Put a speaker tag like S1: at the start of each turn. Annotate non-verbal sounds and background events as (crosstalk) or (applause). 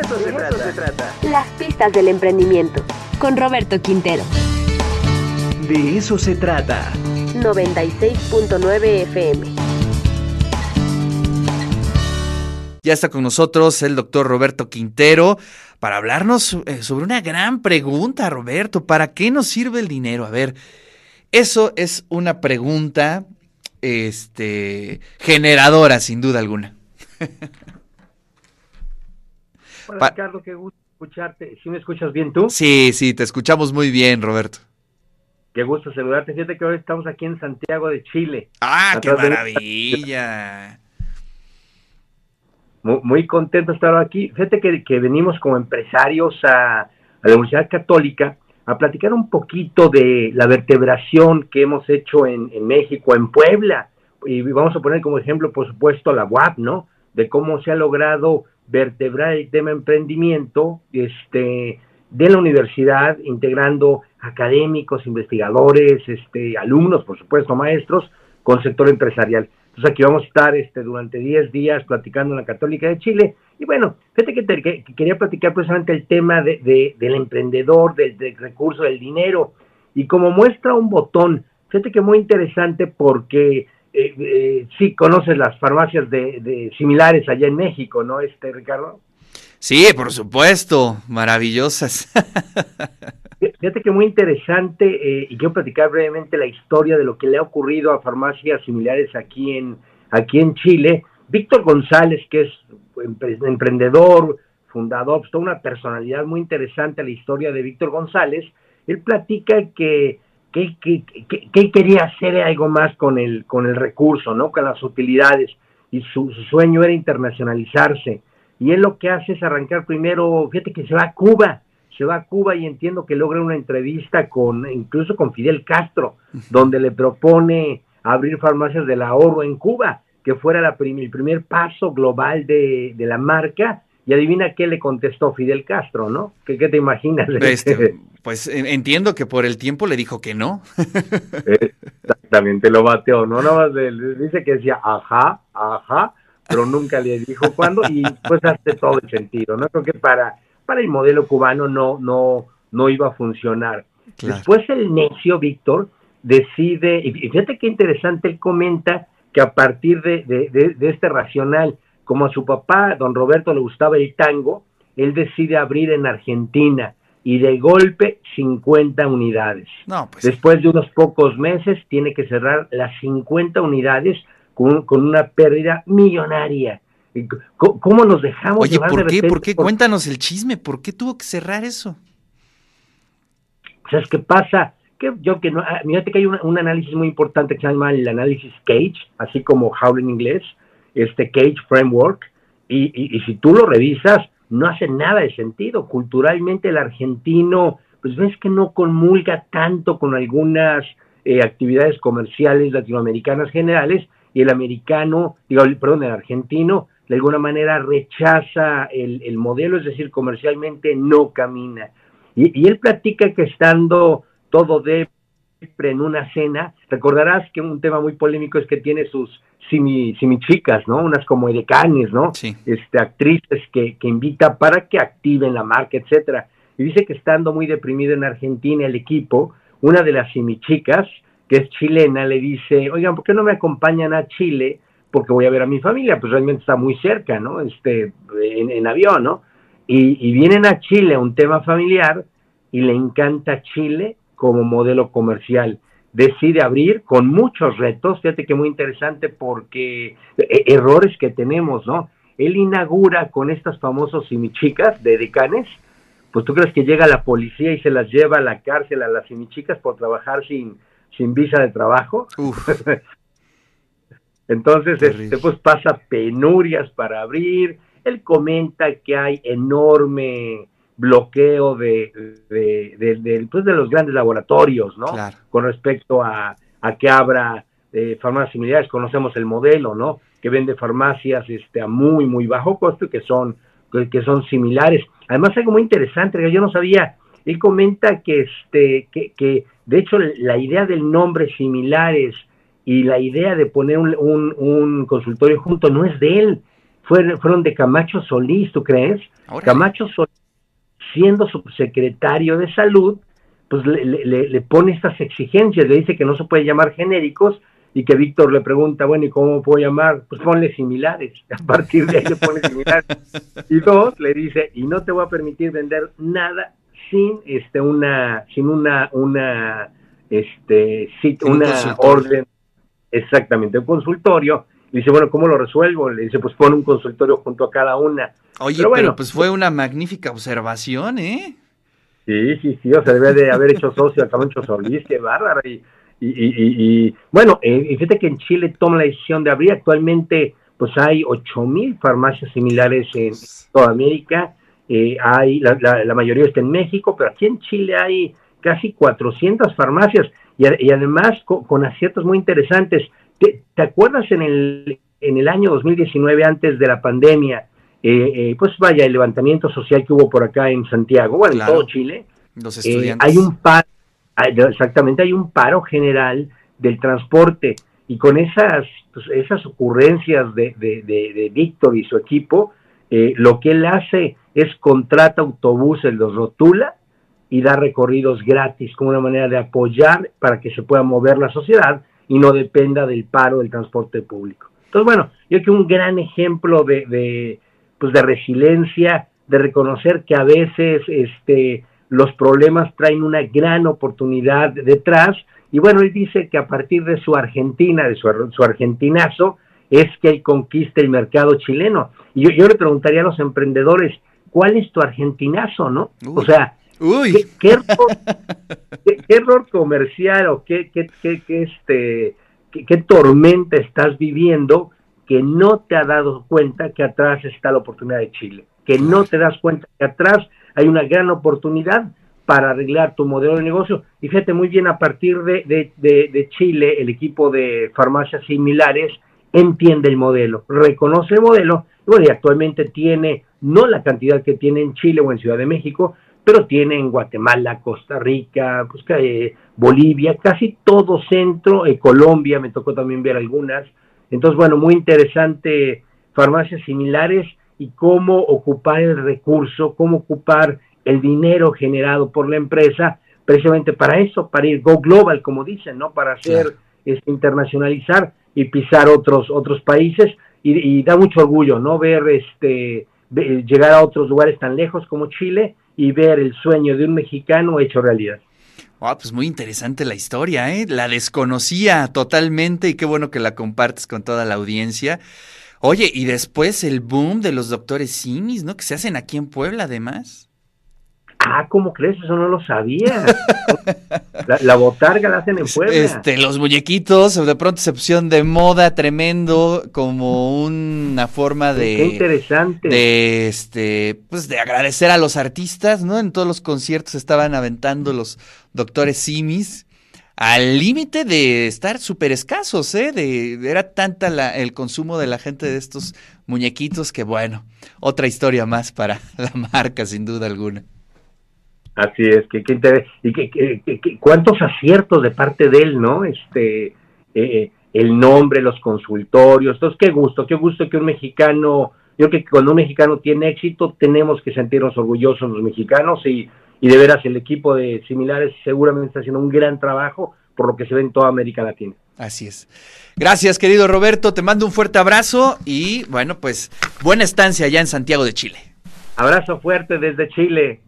S1: eso, se, trata. se trata.
S2: Las pistas del emprendimiento. Con Roberto Quintero.
S1: De eso se trata.
S2: 96.9 FM.
S3: Ya está con nosotros el doctor Roberto Quintero para hablarnos eh, sobre una gran pregunta, Roberto. ¿Para qué nos sirve el dinero? A ver, eso es una pregunta este, generadora, sin duda alguna. (laughs)
S4: Hola, Ricardo, qué gusto escucharte. ¿Sí me escuchas bien tú?
S3: Sí, sí, te escuchamos muy bien, Roberto.
S4: Qué gusto saludarte. Fíjate que hoy estamos aquí en Santiago de Chile.
S3: ¡Ah, qué maravilla!
S4: Muy, contento de estar aquí. Fíjate que, venimos como empresarios a, la Universidad Católica a platicar un poquito de la vertebración que hemos hecho en, en México, en Puebla. Y vamos a poner como ejemplo, por supuesto, la UAP, ¿no? De cómo se ha logrado vertebrar el tema emprendimiento este, de la universidad, integrando académicos, investigadores, este, alumnos, por supuesto, maestros, con sector empresarial. Entonces aquí vamos a estar este, durante 10 días platicando en la Católica de Chile. Y bueno, fíjate que, quería platicar precisamente el tema de, del emprendedor, del, recurso, del dinero. Y como muestra un botón, fíjate que muy interesante porque eh, eh, sí conoces las farmacias de, similares allá en México, ¿no, este Ricardo?
S3: Sí, por supuesto, maravillosas. (laughs)
S4: Fíjate que muy interesante, eh, y quiero platicar brevemente la historia de lo que le ha ocurrido a farmacias similares aquí en, aquí en Chile. Víctor González, que es emprendedor, fundador, pues, toda una personalidad muy interesante la historia de Víctor González, él platica que que, que, quería hacer algo más con el, con el recurso, ¿no? Con las utilidades. Y su, sueño era internacionalizarse. Y él lo que hace es arrancar primero, fíjate que se va a Cuba, se va a Cuba y entiendo que logra una entrevista con, incluso con Fidel Castro, donde le propone abrir farmacias del ahorro en Cuba, que fuera la el primer paso global de, de la marca y adivina qué le contestó Fidel Castro, ¿no? ¿Qué, qué te imaginas? (laughs)
S3: Este, pues entiendo que por el tiempo le dijo que no. (laughs)
S4: Exactamente, lo bateó, ¿no? Nada más dice que decía ajá, ajá, pero nunca le dijo cuándo y pues hace todo el sentido, ¿no? Creo que para, para el modelo cubano no, no, no iba a funcionar. Después el necio, Víctor, decide, y fíjate qué interesante, él comenta que a partir de, de, de este racional, como a su papá, don Roberto, le gustaba el tango, él decide abrir en Argentina y de golpe 50 unidades. Pues Después de unos pocos meses tiene que cerrar las 50 unidades con, una pérdida millonaria. ¿Cómo, nos dejamos
S3: Oye, ¿por qué? ¿Por qué? Cuéntanos el chisme. ¿Por qué tuvo que cerrar eso?
S4: ¿Sabes qué pasa? Que yo que no, ah, fíjate que hay un, análisis muy importante que se llama el análisis Cage, así como Howl en inglés, este Cage Framework, y, si tú lo revisas, no hace nada de sentido. Culturalmente el argentino, pues ves que no comulga tanto con algunas eh, actividades comerciales latinoamericanas generales, y el americano, digo, perdón, el argentino, de alguna manera rechaza el, modelo, es decir, comercialmente no camina. Y, y él platica que estando todo de en una cena, recordarás que un tema muy polémico es que tiene sus simi, chicas, ¿no? Unas como edecanes, ¿no?
S3: Sí.
S4: Este, actrices que, que invita para que activen la marca, etcétera. Y dice que estando muy deprimido en Argentina el equipo, una de las chicas, que es chilena, le dice, oigan, ¿por qué no me acompañan a Chile? Porque voy a ver a mi familia, pues realmente está muy cerca, ¿no? Este, en, avión, ¿no? Y, y vienen a Chile a un tema familiar y le encanta Chile como modelo comercial. Decide abrir con muchos retos, fíjate que muy interesante porque eh, errores que tenemos, ¿no? Él inaugura con estas famosos simichicas de decanes, pues tú crees que llega la policía y se las lleva a la cárcel a las simichicas por trabajar sin, sin visa de trabajo. (laughs) Entonces, este, pues pasa penurias para abrir. Él comenta que hay enorme bloqueo de, de, pues de los grandes laboratorios, ¿no? Con respecto a, a que abra eh, farmacias similares, conocemos el modelo, ¿no? Que vende farmacias este, a muy, muy bajo costo y que son, que, son similares. Además, algo muy interesante, que yo no sabía, él comenta que, este, que, que de hecho la idea del nombre similares y la idea de poner un, un, un consultorio junto no es de él, fueron, fueron de Camacho Solís, ¿tú crees? Camacho Solís, siendo subsecretario de salud, pues le, le- le pone estas exigencias, le dice que no se puede llamar genéricos y que Víctor le pregunta, bueno, ¿y cómo puedo llamar? Pues ponle similares. (laughs) A partir de ahí le pone similares. Y dos, le dice, y no te voy a permitir vender nada sin este una sin una una este
S3: un
S4: una orden exactamente un consultorio dice bueno cómo lo resuelvo le dice pues pon un consultorio junto a cada una
S3: Oye,
S4: Pero
S3: pero,
S4: bueno.
S3: pues fue una magnífica observación, ¿eh?
S4: Sí, sí, sí, o sea, debe de haber hecho socio a Camacho Solís, qué bárbaro. Y, y, y, bueno, eh, fíjate que en Chile toma la decisión de abrir actualmente, pues hay ocho mil farmacias similares en toda América, eh, hay, la, la, la mayoría está en México, pero aquí en Chile hay casi 400 farmacias y, además co- con, aciertos muy interesantes. ¿Te, te acuerdas en el, en el año 2019, antes de la pandemia, eh, eh, pues vaya, el levantamiento social que hubo por acá en Santiago, bueno,
S3: Claro.
S4: en todo Chile,
S3: Los
S4: eh,
S3: estudiantes.
S4: hay un paro, exactamente, hay un paro general del transporte y con esas, pues, esas ocurrencias de, de, de- de Víctor y su equipo, eh, lo que él hace es contrata autobuses, los rotula y da recorridos gratis como una manera de apoyar para que se pueda mover la sociedad y no dependa del paro del transporte público. Entonces, bueno, yo creo que un gran ejemplo de, de, pues de resiliencia, de reconocer que a veces este, los problemas traen una gran oportunidad detrás. Y bueno, él dice que a partir de su Argentina, de su, su argentinazo, es que él conquista el mercado chileno. Y yo, yo le preguntaría a los emprendedores, ¿cuál es tu argentinazo, no? O
S3: Uy.
S4: sea,
S3: Uy,
S4: ¿qué, qué error, (laughs) qué- qué error comercial o qué, qué, qué- qué, este, qué, tormenta estás viviendo que no te ha dado cuenta que atrás está la oportunidad de Chile? Que no te das cuenta que atrás hay una gran oportunidad para arreglar tu modelo de negocio. Y fíjate muy bien, a partir de, de- de- de Chile, el equipo de farmacias similares entiende el modelo, reconoce el modelo, y bueno, y actualmente tiene no la cantidad que tiene en Chile o en Ciudad de México, pero tiene en Guatemala, Costa Rica, pues, eh, Bolivia, casi todo centro, eh, Colombia, me tocó también ver algunas. Entonces, bueno, muy interesante, farmacias similares y cómo ocupar el recurso, cómo ocupar el dinero generado por la empresa, precisamente para eso, para ir go global, como dicen, ¿no? Para hacer,
S3: Claro.
S4: este, internacionalizar y pisar otros, otros países y, y da mucho orgullo, ¿no? Ver este llegar a otros lugares tan lejos como Chile y ver el sueño de un mexicano hecho realidad.
S3: Ah, pues muy interesante la historia, ¿eh? La desconocía totalmente y qué bueno que la compartes con toda la audiencia. Oye, y después el boom de los doctores Simis, ¿no? Que se hacen aquí en Puebla, además.
S4: Ah, ¿cómo crees? Eso no lo sabía. la, la botarga la hacen en Puebla.
S3: Este, los muñequitos de pronto se pusieron de moda tremendo como una forma
S4: Qué
S3: de
S4: interesante.
S3: de este pues de agradecer a los artistas, ¿no? En todos los conciertos estaban aventando los doctores Simis al límite de estar súper escasos, ¿eh? De, de- era tanta la- el consumo de la gente de estos muñequitos que bueno, otra historia más para (laughs) la marca sin duda alguna.
S4: Así es, que, que interes- y que- que- que- cuántos aciertos de parte de él, ¿no? Este, eh, el nombre, los consultorios, entonces qué gusto, qué gusto que un mexicano, yo creo que cuando un mexicano tiene éxito tenemos que sentirnos orgullosos los mexicanos y, y de veras el equipo de similares seguramente está haciendo un gran trabajo por lo que se ve en toda América Latina.
S3: Así es. Gracias, querido Roberto. Te mando un fuerte abrazo y bueno, pues buena estancia allá en Santiago de Chile.
S4: Abrazo fuerte desde Chile.